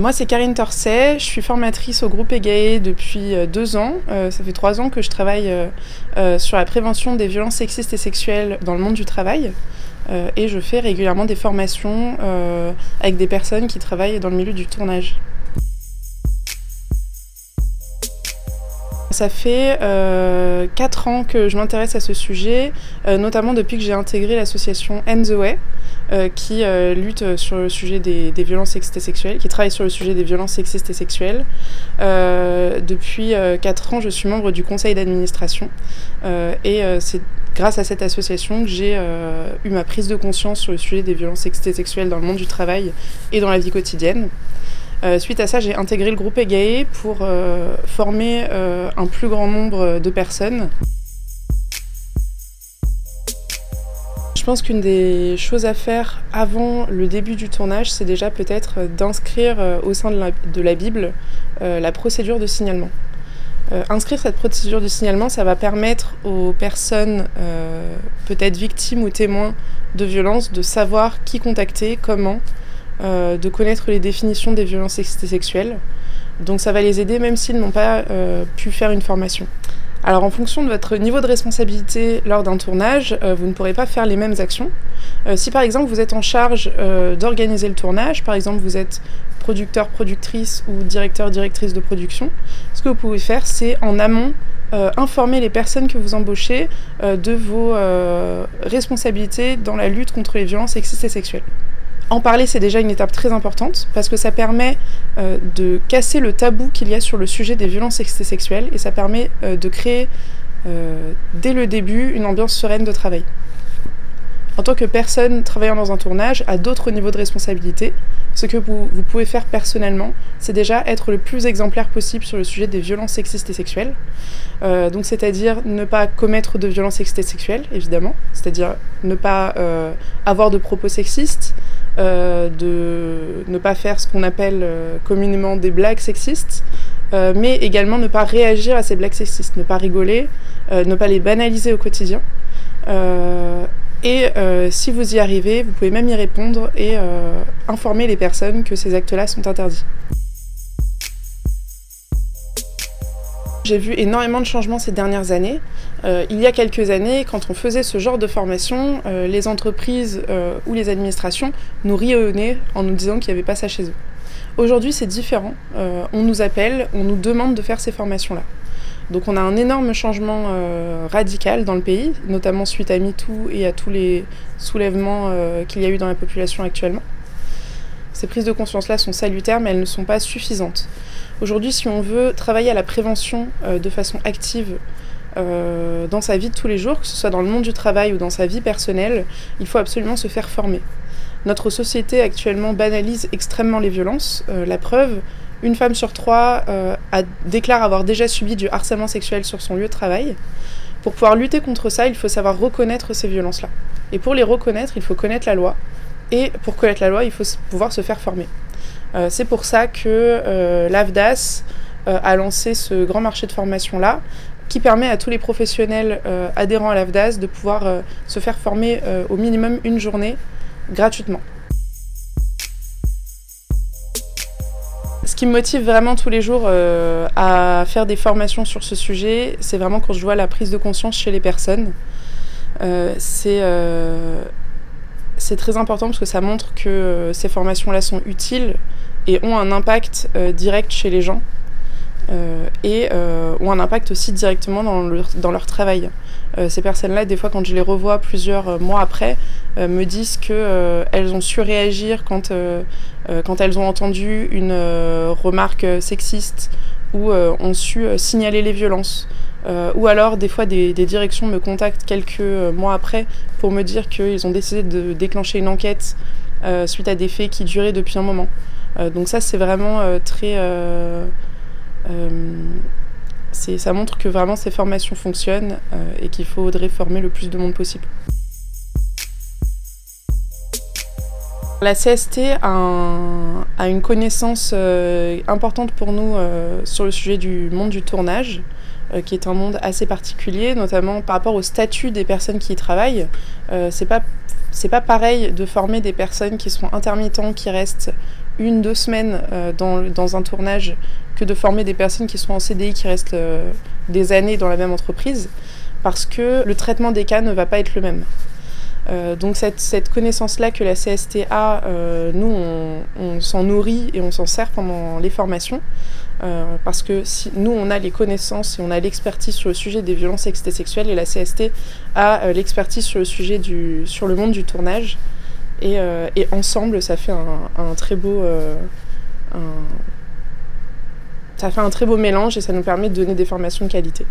Moi, c'est Karine Torset, je suis formatrice au groupe EGAE depuis euh, deux ans. Euh, ça fait trois ans que je travaille euh, sur la prévention des violences sexistes et sexuelles dans le monde du travail. et je fais régulièrement des formations avec des personnes qui travaillent dans le milieu du tournage. Ça fait euh, 4 ans que je m'intéresse à ce sujet, euh, notamment depuis que j'ai intégré l'association End the Way, euh, qui euh, lutte sur le sujet des, des, violences sexistes et sexuelles, qui travaille sur le sujet des violences sexistes et sexuelles. Euh, depuis 4 ans, je suis membre du conseil d'administration et c'est grâce à cette association que j'ai eu ma prise de conscience sur le sujet des violences sexistes et sexuelles dans le monde du travail et dans la vie quotidienne. Euh, suite à ça, j'ai intégré le groupe EGAE pour euh, former euh, un plus grand nombre de personnes. Je pense qu'une des choses à faire avant le début du tournage, c'est déjà peut-être d'inscrire au sein de la, de la Bible la procédure de signalement. inscrire cette procédure de signalement, ça va permettre aux personnes, peut-être victimes ou témoins de violences, de savoir qui contacter, comment, euh, de connaître les définitions des violences sexuelles. Donc ça va les aider même s'ils n'ont pas euh, pu faire une formation. Alors en fonction de votre niveau de responsabilité lors d'un tournage, euh, vous ne pourrez pas faire les mêmes actions. Si par exemple vous êtes en charge d'organiser le tournage, par exemple vous êtes producteur, productrice ou directeur, directrice de production, ce que vous pouvez faire c'est en amont informer les personnes que vous embauchez de vos responsabilités dans la lutte contre les violences sexistes et sexuelles. En parler, c'est déjà une étape très importante parce que ça permet euh, de casser le tabou qu'il y a sur le sujet des violences sexuelles et ça permet euh, de créer euh, dès le début une ambiance sereine de travail. En tant que personne travaillant dans un tournage à d'autres niveaux de responsabilité, ce que vous, pouvez faire personnellement, c'est déjà être le plus exemplaire possible sur le sujet des violences sexistes et sexuelles. Donc c'est-à-dire ne pas commettre de violences sexistes et sexuelles, évidemment, c'est-à-dire ne pas avoir de propos sexistes, de ne pas faire ce qu'on appelle euh, communément des blagues sexistes, euh, mais également ne pas réagir à ces blagues sexistes, ne pas rigoler, ne pas les banaliser au quotidien. et si vous y arrivez, vous pouvez même y répondre et informer les personnes que ces actes-là sont interdits. J'ai vu énormément de changements ces dernières années. Euh, il y a quelques années, quand on faisait ce genre de formation, euh, les entreprises euh, ou les administrations nous rionnaient en nous disant qu'il n'y avait pas ça chez eux. Aujourd'hui, c'est différent. On nous appelle, on nous demande de faire ces formations-là. Donc on a un énorme changement radical dans le pays, notamment suite à MeToo et à tous les soulèvements qu'il y a eu dans la population actuellement. Ces prises de conscience-là sont salutaires, mais elles ne sont pas suffisantes. Aujourd'hui, si on veut travailler à la prévention euh, de façon active euh, dans sa vie de tous les jours, que ce soit dans le monde du travail ou dans sa vie personnelle, il faut absolument se faire former. Notre société actuellement banalise extrêmement les violences. Euh, la preuve, une femme sur trois déclare avoir déjà subi du harcèlement sexuel sur son lieu de travail. Pour pouvoir lutter contre ça, il faut savoir reconnaître ces violences-là. Et pour les reconnaître, il faut connaître la loi. Et pour connaître la loi, il faut pouvoir se faire former. Euh, c'est pour ça que euh, l'AFDAS euh, a lancé ce grand marché de formation-là, qui permet à tous les professionnels euh, adhérents à l'AFDAS de pouvoir se faire former au minimum une journée gratuitement. Ce qui me motive vraiment tous les jours à faire des formations sur ce sujet, c'est vraiment quand je vois la prise de conscience chez les personnes. Euh, c'est très important parce que ça montre que euh, ces formations-là sont utiles et ont un impact euh, direct chez les gens euh, et ont un impact aussi directement dans leur, dans leur travail. ces personnes-là, des fois, quand je les revois plusieurs mois après, me disent qu'elles ont su réagir quand, quand elles ont entendu une remarque sexiste ou ont su signaler les violences. Euh, ou alors, des fois, des, directions me contactent quelques mois après pour me dire qu'ils ont décidé de déclencher une enquête euh, suite à des faits qui duraient depuis un moment. Euh, donc ça, c'est vraiment très... ça montre que vraiment ces formations fonctionnent et qu'il faudrait former le plus de monde possible. La CST a, un, a une connaissance euh, importante pour nous euh, sur le sujet du monde du tournage, euh, qui est un monde assez particulier, notamment par rapport au statut des personnes qui y travaillent. c'est pas pas pareil de former des personnes qui sont intermittents, qui restent une, deux semaines dans, dans, un tournage que de former des personnes qui sont en CDI, qui restent des années dans la même entreprise, parce que le traitement des cas ne va pas être le même. Euh, donc cette, cette connaissance-là que la CST a, euh, nous, on, s'en nourrit et on s'en sert pendant les formations. Euh, parce que si, nous, on a les connaissances et on a l'expertise sur le sujet des violences sexuelles et la CST a l'expertise sur le sujet du, sur le monde du tournage. Et, et ensemble, ça fait un, un très beau... Un, ça fait un très beau mélange et ça nous permet de donner des formations de qualité.